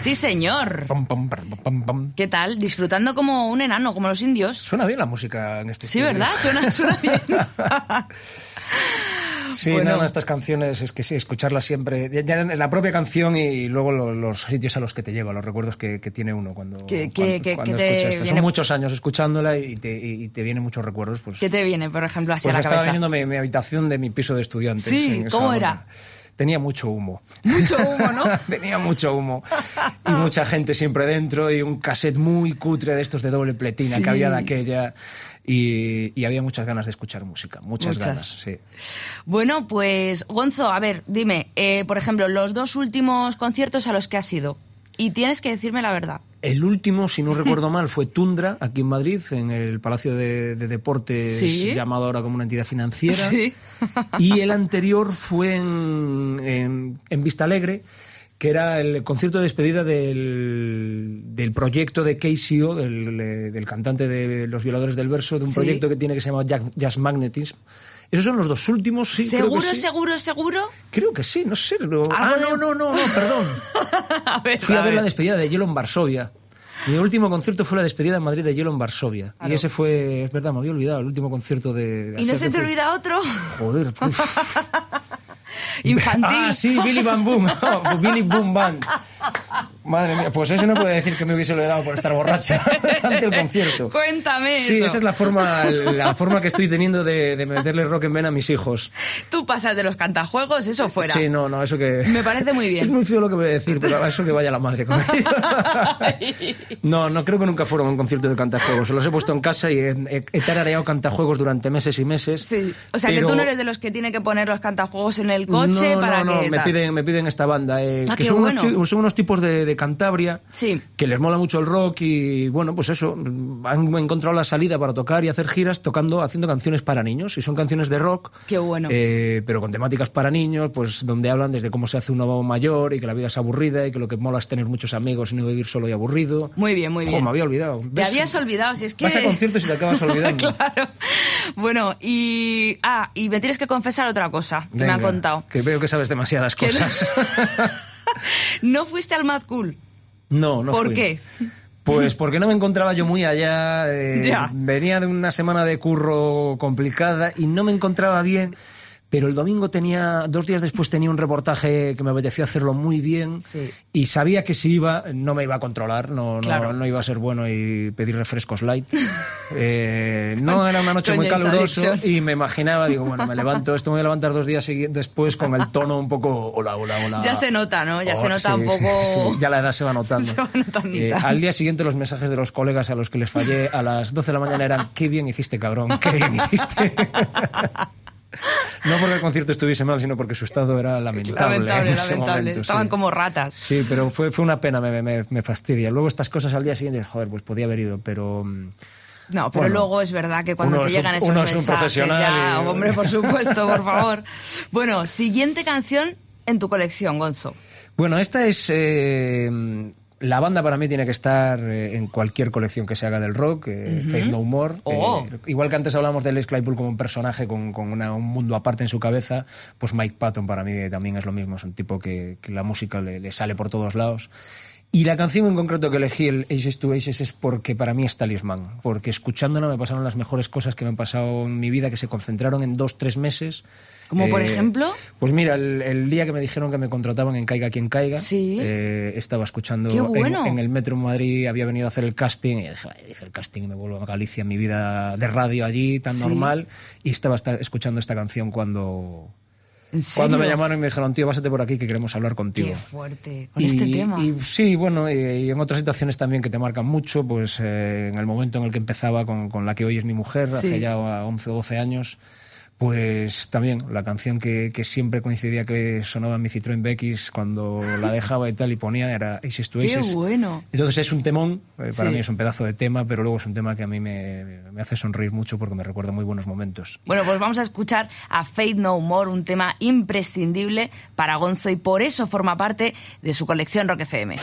F: Sí, señor.
G: Pam, pam, pam, pam, pam.
F: ¿Qué tal? Disfrutando como un enano, como los indios.
G: Suena bien la música en este
F: Sí,
G: estudio.
F: ¿verdad? Suena, suena bien.
G: Sí,
F: Bueno.
G: nada, estas canciones es que sí, escucharlas siempre. Ya, ya en la propia canción y luego lo- los sitios a los que te lleva, los recuerdos que, que tiene uno cuando, cuando,
F: te
G: escucha esto.
F: viene-
G: Son muchos años escuchándola y te, y- te vienen muchos recuerdos. Pues,
F: ¿Qué te viene, por ejemplo, así
G: pues
F: a la
G: estaba viendo mi, mi habitación de mi piso de estudiantes.
F: Sí,
G: en
F: ¿cómo
G: hora. Tenía mucho humo.
F: Mucho humo, ¿no?
G: Tenía mucho humo. Y mucha gente siempre dentro y un cassette muy cutre de estos de doble pletina
F: Sí.
G: que había de aquella. Y, y había muchas ganas de escuchar música, muchas,
F: Muchas.
G: ganas, sí.
F: Bueno, pues Gonzo, a ver, dime, eh, por ejemplo, los dos últimos conciertos a los que has ido. Y tienes que decirme la verdad.
G: El último, si no recuerdo mal, fue Tundra, aquí en Madrid, en el Palacio de, de Deportes,
F: Sí.
G: llamado ahora como una entidad financiera.
F: Sí.
G: Y el anterior fue en, en, en Vista Alegre, que era el concierto de despedida del, del proyecto de KCO, del, del cantante de Los Violadores del Verso, de un
F: Sí.
G: proyecto que tiene que se llama Jazz Magnetism. Esos son los dos últimos, sí, creo
F: ¿Seguro,
G: que sí.
F: seguro, seguro?
G: Creo que sí, no sé. Ah, no, no, no, no, perdón.
F: A ver,
G: Fui a,
F: a
G: ver
F: ver.
G: la despedida de Hielo en Varsovia. Mi último concierto fue la despedida en Madrid de Hielo en Varsovia.
F: Claro.
G: Y ese fue, es verdad, me había olvidado, el último concierto de...
F: ¿Y no se te olvida otro?
G: Joder, uf.
F: Infantil.
G: Ah, sí, Billy Bam Boom. Billy Boom Band. Madre mía, pues eso no puede decir que me hubiese olvidado por estar borracha ante el concierto.
F: Cuéntame
G: Sí,
F: eso.
G: esa es la forma, la forma que estoy teniendo de, de meterle rock en vena a mis hijos.
F: Tú pasas de los cantajuegos, eso fuera.
G: Sí, no, no, eso que...
F: Me parece muy bien.
G: Es muy feo lo que voy a decir, pero eso que vaya la madre con No, no creo que nunca fueron a un concierto de cantajuegos. Se los he puesto en casa y he, he- he tarareado cantajuegos durante meses y meses.
F: Sí. O sea, que
G: pero-
F: tú no eres de los que tiene que poner los cantajuegos en el coche
G: no,
F: para
G: no, no,
F: que...
G: me piden, me piden esta banda, eh,
F: Ah,
G: que son, unos,
F: bueno.
G: ti- son unos tipos de, de Cantabria
F: Sí.
G: que les mola mucho el rock y bueno, pues eso, han encontrado la salida para tocar y hacer giras tocando, haciendo canciones para niños y son canciones de rock.
F: Qué bueno.
G: eh, pero con temáticas para niños, pues donde hablan desde cómo se hace un nuevo mayor y que la vida es aburrida y que lo que mola es tener muchos amigos y no vivir solo y aburrido.
F: Muy bien, muy
G: Jo,
F: bien.
G: me había olvidado.
F: Te
G: ¿Ves?
F: habías olvidado, si es que...
G: Vas a conciertos y te acabas olvidando.
F: claro. Bueno, y... Ah, y me tienes que confesar otra cosa que me han contado.
G: Que veo que sabes demasiadas cosas.
F: No fuiste al Mad Cool.
G: No, no
F: ¿Por
G: fui.
F: qué?
G: Pues porque no me encontraba yo muy allá. eh,
F: Ya.
G: Venía de una semana de curro complicada y no me encontraba bien. Pero el domingo tenía, dos días después tenía un reportaje que me apetecía hacerlo muy bien
F: Sí.
G: y sabía que si iba no me iba a controlar, no, no-
F: Claro.
G: no, iba a ser bueno y pedir refrescos light. Eh, no era una noche muy calurosa y me imaginaba, digo, bueno, me levanto, esto me voy a levantar dos días después con el tono un poco, hola, hola, hola.
F: Ya se nota, ¿no? Ya se
G: Oh,
F: nota
G: sí,
F: un poco...
G: sí, ya la edad se va notando.
F: Se va notando.
G: Eh, al día siguiente los mensajes de los colegas a los que les fallé a las 12 de la mañana eran qué bien hiciste, cabrón, qué bien hiciste. No porque el concierto estuviese mal, sino porque su estado era lamentable.
F: Lamentable, lamentable.
G: momento,
F: Estaban
G: sí.
F: como ratas.
G: Sí, pero fue, fue una pena, me, me- me fastidia. Luego estas cosas al día siguiente, joder, pues podía haber ido, pero... mm,
F: No, pero
G: Bueno,
F: luego es verdad que cuando te
G: es un-
F: llegan esos
G: uno es un profesional
F: ya,
G: y-
F: hombre, por supuesto, por favor. Bueno, siguiente canción en tu colección, Gonzo.
G: Bueno, esta es... eh, la banda para mí tiene que estar eh, en cualquier colección que se haga del rock, eh,
F: Ujú.
G: Faith No More.
F: Oh.
G: Eh, igual que antes hablamos de Les Claypool como un personaje con, con una- un mundo aparte en su cabeza, pues Mike Patton para mí también es lo mismo. Es un tipo que, que la música le, le sale por todos lados. Y la canción en concreto que elegí, el Aces to Aces, es porque para mí es talismán. Porque escuchándola me pasaron las mejores cosas que me han pasado en mi vida, que se concentraron en dos, tres meses.
F: ¿Como por
G: Eh,
F: ejemplo?
G: Pues mira, el, el día que me dijeron que me contrataban en Caiga quien caiga,
F: Sí.
G: eh, estaba escuchando
F: Qué
G: en-
F: bueno.
G: en, el metro Madrid, había venido a hacer el casting y dije, "Ay, hice el casting y me vuelvo a Galicia, mi vida de radio allí tan
F: Sí.
G: normal y estaba esta- escuchando esta canción cuando
F: ¿En
G: cuando me llamaron y me dijeron, tío, pásate por aquí que queremos hablar contigo.
F: Qué fuerte, con
G: Y-
F: este tema.
G: Y sí, bueno, y, y en otras situaciones también que te marcan mucho, pues eh, en el momento en el que empezaba con, con la que hoy es mi mujer,
F: Sí.
G: hace ya 11 o 12 años, pues también la canción que, que siempre coincidía que sonaba en mi Citroën BX cuando la dejaba y tal y ponía era Aces to
F: Qué
G: Aces.
F: bueno.
G: Entonces es un temón, eh, para
F: Sí.
G: mí es un pedazo de tema, pero luego es un tema que a mí me, me hace sonreír mucho porque me recuerda muy buenos momentos.
F: Bueno, pues vamos a escuchar a Faith No More, un tema imprescindible para Gonzo y por eso forma parte de su colección Rock FM.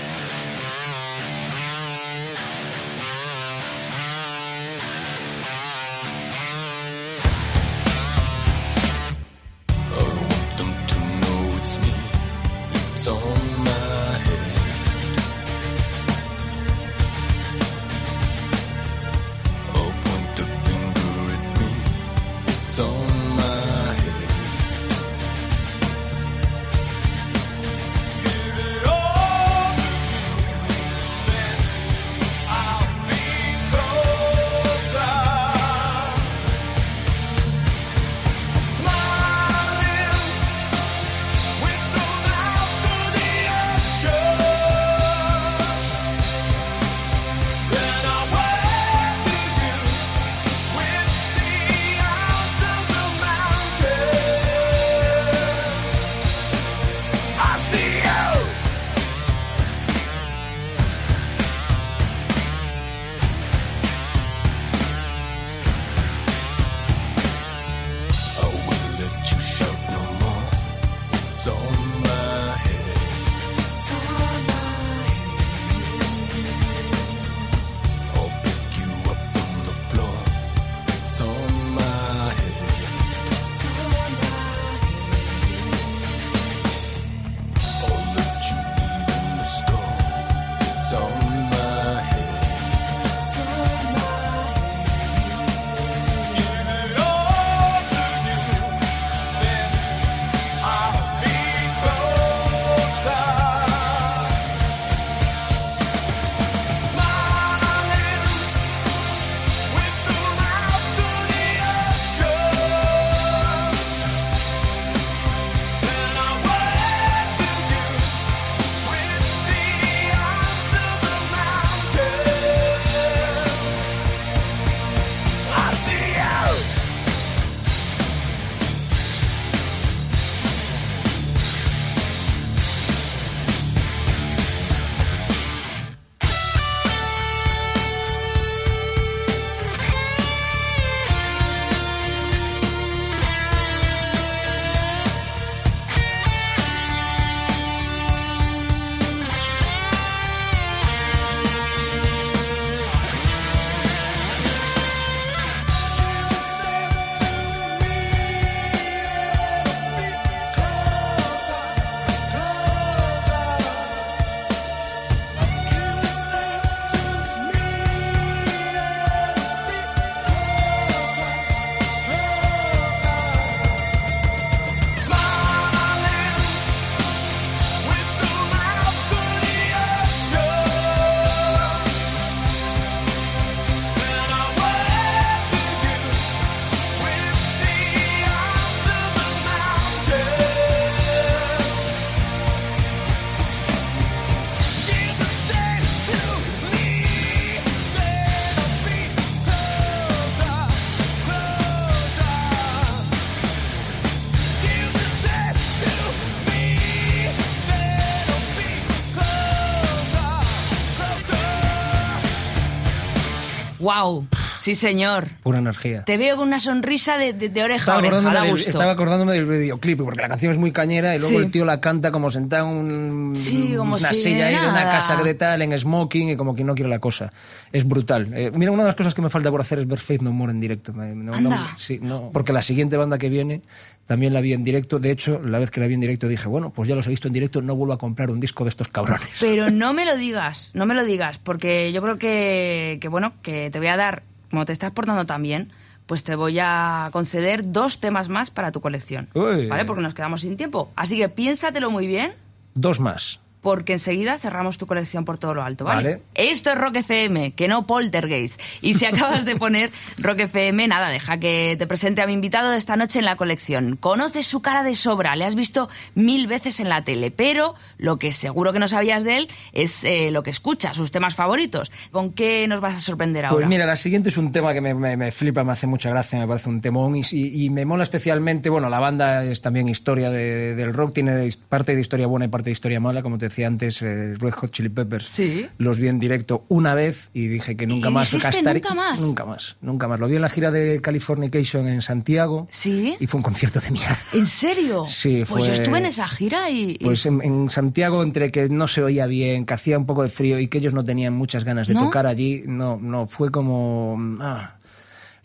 F: Wow, sí señor.
G: Pura energía.
F: Te veo con una sonrisa de, de- de oreja
G: Estaba
F: a oreja,
G: acordándome,
F: da
G: del,
F: gusto.
G: estaba acordándome del videoclip, porque la canción es muy cañera y luego
F: Sí.
G: el tío la canta como sentado en un-
F: Sí, como
G: una
F: si
G: silla ahí de una casa de tal, en smoking y como quien no quiere la cosa. Es brutal. Eh, mira, una de las cosas que me falta por hacer es ver Faith No More en directo. No- no- sí, no, porque la siguiente banda que viene también la vi en directo. De hecho, la vez que la vi en directo dije, bueno, pues ya los he visto en directo, no vuelvo a comprar un disco de estos cabrones.
F: Pero no me lo digas, no me lo digas, porque yo creo que, que, bueno, que te voy a dar, como te estás portando tan bien, pues te voy a conceder dos temas más para tu colección.
G: Uy.
F: ¿Vale? Porque nos quedamos sin tiempo. Así que piénsatelo muy bien,
G: Dos más.
F: Porque enseguida cerramos tu colección por todo lo alto, ¿vale?
G: Vale.
F: Esto es Rock FM, que no Poltergeist. Y si acabas de poner Rock FM, nada, deja que te presente a mi invitado de esta noche en la colección. Conoces su cara de sobra, le has visto mil veces en la tele, pero lo que seguro que no sabías de él es eh, lo que escucha, sus temas favoritos. ¿Con qué nos vas a sorprender ahora?
G: Pues mira, la siguiente es un tema que me, me- me flipa, me hace mucha gracia, me parece un temón y, y- y me mola especialmente, bueno, la banda es también historia de- del rock, tiene parte de historia buena y parte de historia mala, como te decía antes, eh, Red Hot Chili Peppers.
F: Sí.
G: Los vi en directo una vez y dije que nunca
F: ¿Y
G: más.
F: nunca más?
G: Nunca más, nunca más. Lo vi en la gira de Californication en Santiago
F: ¿Sí?
G: y fue un concierto de mierda.
F: ¿En serio?
G: Sí,
F: Pues yo
G: fue-
F: estuve en esa gira y... y-
G: Pues en, en Santiago, entre que no se oía bien, que hacía un poco de frío y que ellos no tenían muchas ganas de
F: ¿No?
G: tocar allí, no, no, fue como... ah.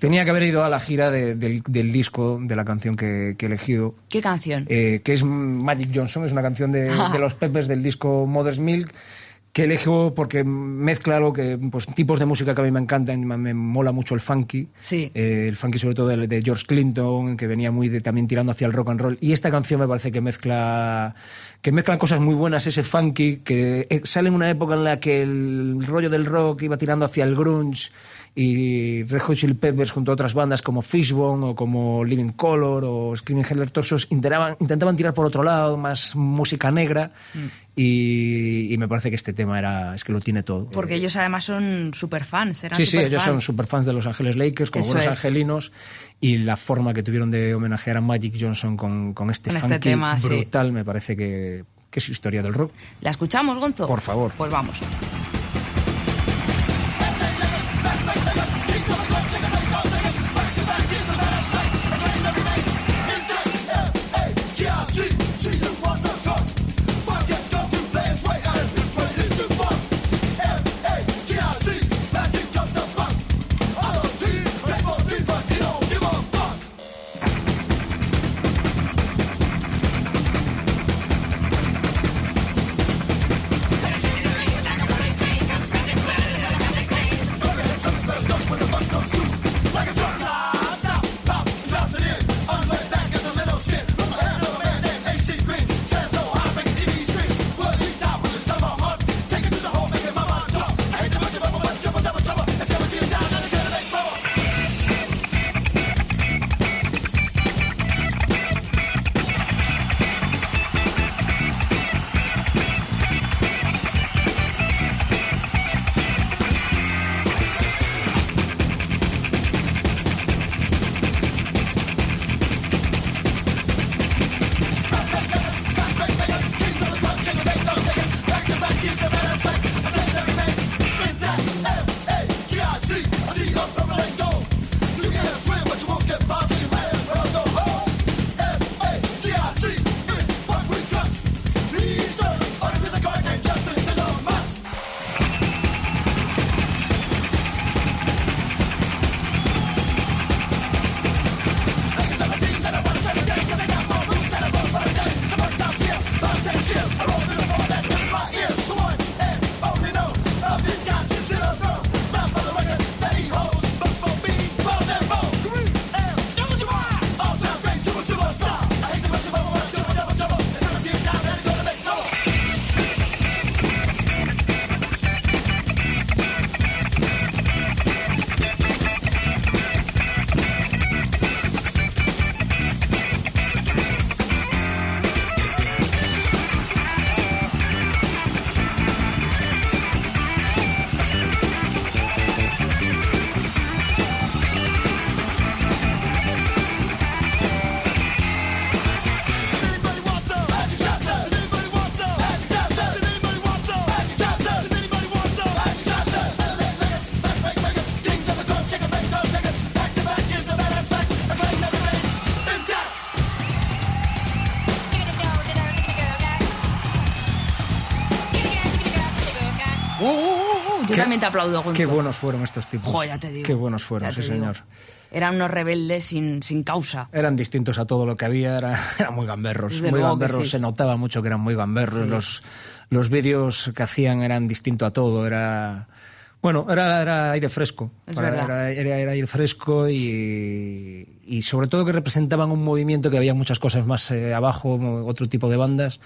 G: Tenía que haber ido a la gira de- del, del disco, de la canción que, que he elegido,
F: ¿Qué canción?
G: eh, que es Magic Johnson, es una canción de, de los Peppers del disco Mother's Milk, que elijo porque mezcla algo que, pues, tipos de música que a mí me encantan, me, me mola mucho el funky,
F: Sí.
G: eh, el funky sobre todo de, de George Clinton, que venía muy de- también tirando hacia el rock and roll, y esta canción me parece que mezcla, que mezclan cosas muy buenas, ese funky, que eh, sale en una época en la que el rollo del rock iba tirando hacia el grunge, y Red Hot Chili Peppers junto a otras bandas como Fishbone o como Living Color o Screaming Headlight Torsos intentaban, intentaban tirar por otro lado, más música negra y, y me parece que este tema era es que lo tiene todo.
F: Porque ellos además son super fans, eran
G: Sí, sí, ellos son
F: superfans.
G: superfans de Los Ángeles Lakers, como
F: Eso
G: buenos
F: es.
G: angelinos, y la forma que tuvieron de homenajear a Magic Johnson con, con este
F: Con este
G: funky
F: tema, sí.
G: brutal, me parece que, que es historia del rock.
F: ¿La escuchamos, Gonzo?
G: Por favor.
F: Pues vamos. También te aplaudo.
G: Qué buenos fueron estos tipos.
F: Jo, ya te digo.
G: Qué buenos fueron, sí,
F: digo.
G: señor.
F: Eran unos rebeldes sin, sin causa.
G: Eran distintos a todo lo que había, era- eran muy gamberros.
F: Desde
G: muy gamberros,
F: sí.
G: se notaba mucho que eran muy gamberros.
F: Sí.
G: Los, los vídeos que hacían eran distintos a todo, era. Bueno, era, era aire fresco. Era- era- era aire fresco y, y sobre todo que representaban un movimiento que había muchas cosas más eh, abajo, otro tipo de bandas,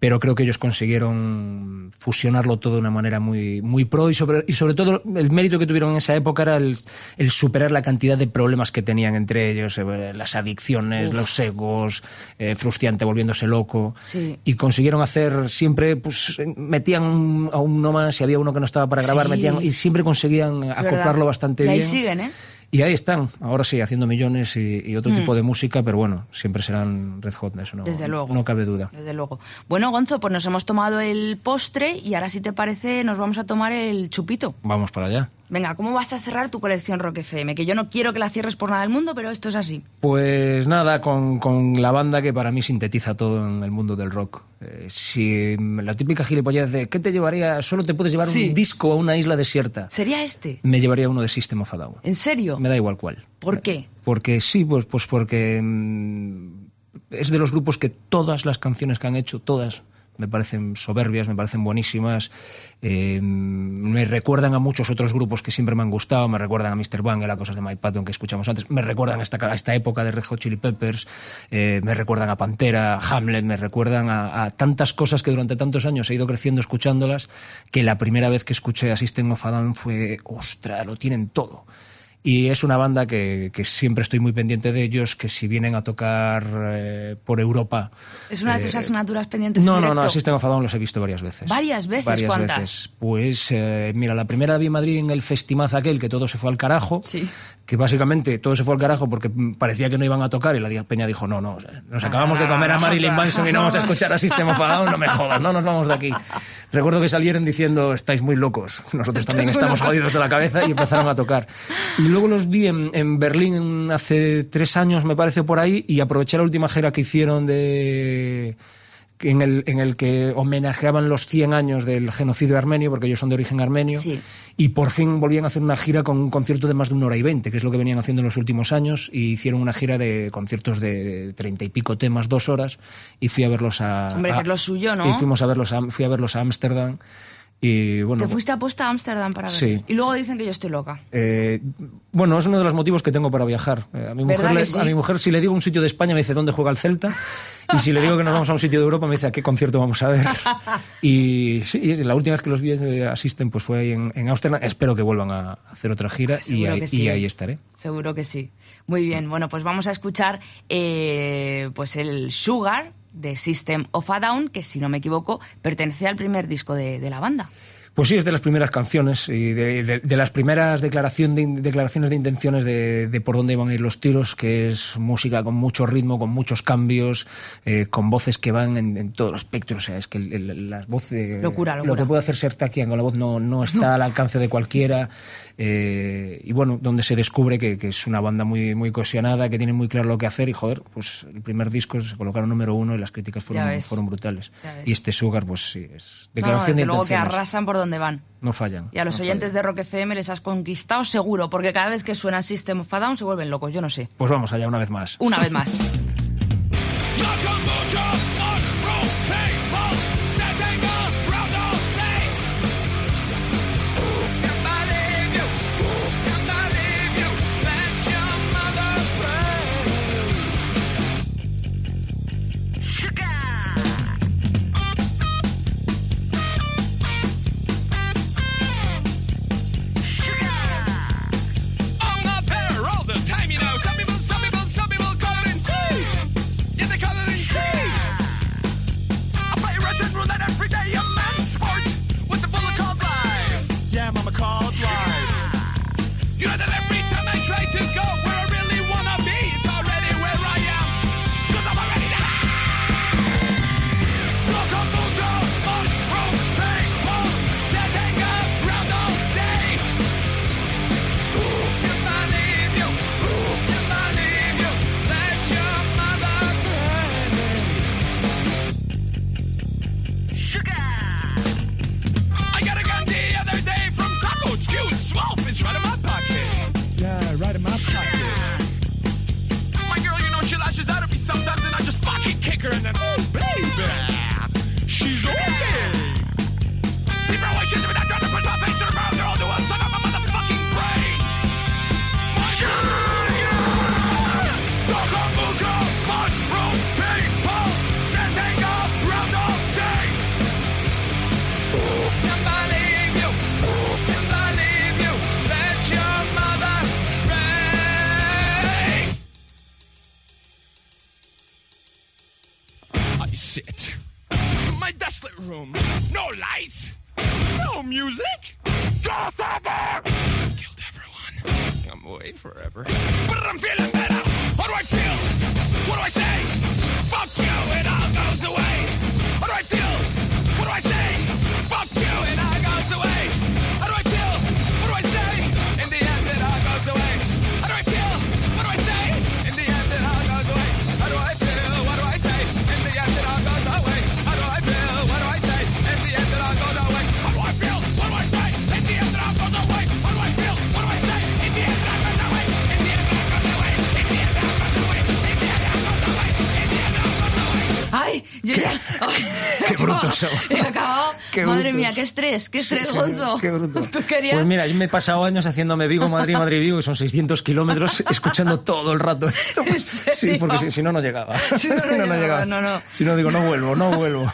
G: pero creo que ellos consiguieron fusionarlo todo de una manera muy, muy pro y sobre, y sobre todo el mérito que tuvieron en esa época era el, el superar la cantidad de problemas que tenían entre ellos, eh, las adicciones,
F: Uf.
G: los egos, eh, Frustiante volviéndose loco
F: Sí.
G: y consiguieron hacer siempre, pues metían un- a uno más y había uno que no estaba para grabar,
F: Sí.
G: metían y siempre conseguían acoplarlo bastante
F: y ahí
G: bien.
F: siguen, ¿eh?
G: Y ahí están, ahora sí, haciendo millones y, y otro
F: Mm.
G: tipo de música, pero bueno, siempre serán Red Hot, eso no,
F: Desde luego.
G: no cabe duda.
F: Desde luego. Bueno, Gonzo, pues nos hemos tomado el postre y ahora, si te parece, nos vamos a tomar el chupito.
G: Vamos para allá.
F: Venga, ¿cómo vas a cerrar tu colección Rock FM? Que yo no quiero que la cierres por nada del mundo, pero esto es así.
G: Pues nada, con, con la banda que para mí sintetiza todo en el mundo del rock. Eh, si la típica gilipollez de ¿qué te llevaría? Solo te puedes llevar
F: Sí.
G: un disco a una isla desierta.
F: ¿Sería este?
G: Me llevaría uno de System of a Down.
F: ¿En serio?
G: Me da igual cuál.
F: ¿Por qué?
G: Porque sí, pues, pues porque mm, es de los grupos que todas las canciones que han hecho, todas, me parecen soberbias, me parecen buenísimas, eh, me recuerdan a muchos otros grupos que siempre me han gustado, me recuerdan a Mr. Bang, a cosas de Mike Patton que escuchamos antes, me recuerdan a esta, esta época de Red Hot Chili Peppers, eh, me recuerdan a Pantera, a Hamlet, me recuerdan a, tantas cosas que durante tantos años he ido creciendo escuchándolas, que la primera vez que escuché a System of a Down fue, ostra, lo tienen todo. Y es una banda que, que siempre estoy muy pendiente de ellos, que si vienen a tocar eh, por Europa...
F: ¿Es una de tus
G: eh,
F: asignaturas pendientes
G: No,
F: en
G: no, no, System of a Down los he visto varias veces.
F: ¿Varias veces?
G: Varias
F: ¿Cuántas?
G: veces. Pues eh, mira, la primera la vi en Madrid en el festimaz aquel que todo se fue al carajo. Que básicamente todo se fue al carajo porque parecía que no iban a tocar y la peña dijo, no, no, nos acabamos de comer a Marilyn Manson y no vamos a escuchar a System of a Down, no me jodas, no nos vamos de aquí. Recuerdo que salieron diciendo, estáis muy locos, nosotros también estamos jodidos de la cabeza y empezaron a tocar. Y luego los vi en, en Berlín hace tres años, me parece, por ahí, y aproveché la última gira que hicieron de en el, en el que homenajeaban los 100 años del genocidio armenio, porque ellos son de origen armenio, y por fin volvían a hacer una gira con un concierto de más de una hora y veinte, que es lo que venían haciendo en los últimos años, y hicieron una gira de conciertos de treinta y pico temas, dos horas, y fui a verlos a...
F: Hombre, que
G: a-
F: es lo suyo, ¿no?
G: Y fuimos a verlos a, fui a verlos a Ámsterdam, y bueno...
F: Te fuiste a posta a Ámsterdam para ver.
G: Sí.
F: Y luego dicen que yo estoy loca.
G: Eh, bueno, es uno de los motivos que tengo para viajar. Eh, a, mi mujer a mi mujer, si le digo un sitio de España, me dice dónde juega el Celta. Y si le digo que nos vamos a un sitio de Europa, me dice a qué concierto vamos a ver. Y sí, la última vez que los vi eh, asisten pues fue ahí en, en Ámsterdam. Espero que vuelvan a hacer otra gira y ahí,
F: que sí.
G: y ahí estaré.
F: Seguro que sí. Muy bien, bueno, pues vamos a escuchar eh, pues el Sugar de System of a Down, que si no me equivoco, pertenece al primer disco de, de la banda.
G: Pues sí, es de las primeras canciones y de, de- de las primeras declaración de, declaraciones de intenciones de, por dónde iban a ir los tiros, que es música con mucho ritmo, con muchos cambios, eh, con voces que van en, en todo el espectro. O sea, es que el- el- las voces.
F: Locura,
G: Lo
F: locura.
G: que puede hacer Sertakian con la voz no, no está al alcance de cualquiera. eh, y bueno, donde se descubre que, que es una banda muy, muy cohesionada, que tiene muy claro lo que hacer. Y joder, pues el primer disco se colocaron número uno y las críticas fueron, fueron brutales. Y este Sugar, pues sí, es
F: No, no,
G: declaración
F: desde
G: de
F: luego que
G: intenciones.
F: arrasan por donde van.
G: No fallan.
F: Y a los
G: no
F: oyentes de Rock FM les has conquistado seguro, porque cada vez que suena System of a Down se vuelven locos, yo no sé.
G: Pues vamos allá una vez más.
F: Una vez más.
L: forever.
F: Ya.
G: Qué brutos son.
F: He acabado.
G: Qué
F: Madre
G: brutos.
F: mía, qué estrés, qué estrés,
G: Sí, sí,
F: Gonzo.
G: qué bruto.
F: Tú querías.
G: Pues mira, yo me he pasado años haciéndome Vigo, Madrid, Madrid, Vigo, y son 600 kilómetros escuchando todo el rato esto. pues, sí, porque si, si no, no llegaba.
F: Si no, no llegaba, no, no.
G: Si no, digo, no vuelvo, no vuelvo.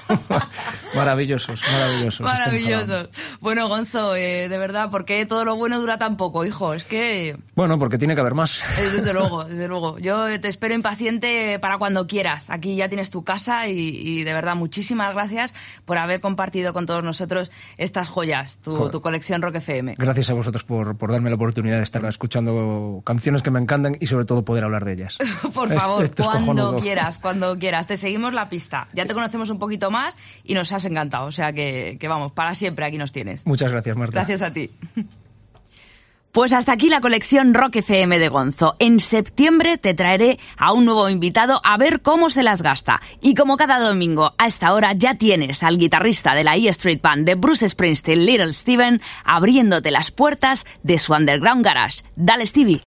G: maravillosos, maravillosos. están
F: Maravilloso. Bueno, Gonzo, eh, de verdad, ¿por qué todo lo bueno dura tan poco, hijo? Es que,
G: Bueno, porque tiene que haber más.
F: eh, desde luego, desde luego. Yo te espero impaciente para cuando quieras. Aquí ya tienes tu casa y, y de verdad, muchísimas gracias por haber compartido con todos nosotros estas joyas, tu,
G: Joder.
F: tu colección Rock FM.
G: Gracias a vosotros por, por darme la oportunidad de estar escuchando canciones que me encantan y sobre todo poder hablar de ellas.
F: Por
G: Esto-
F: favor,
G: esto es
F: cuando quieras, cuando quieras. Te seguimos la pista. Ya te conocemos un poquito más y nos has encantado. O sea que, que vamos, para siempre aquí nos tienes.
G: Muchas gracias, Marta.
F: Gracias a ti. Pues hasta aquí la colección Rock FM de Gonzo. En septiembre te traeré a un nuevo invitado a ver cómo se las gasta. Y como cada domingo, a esta hora ya tienes al guitarrista de la E Street Band de Bruce Springsteen, Little Steven, abriéndote las puertas de su underground garage. Dale, Stevie.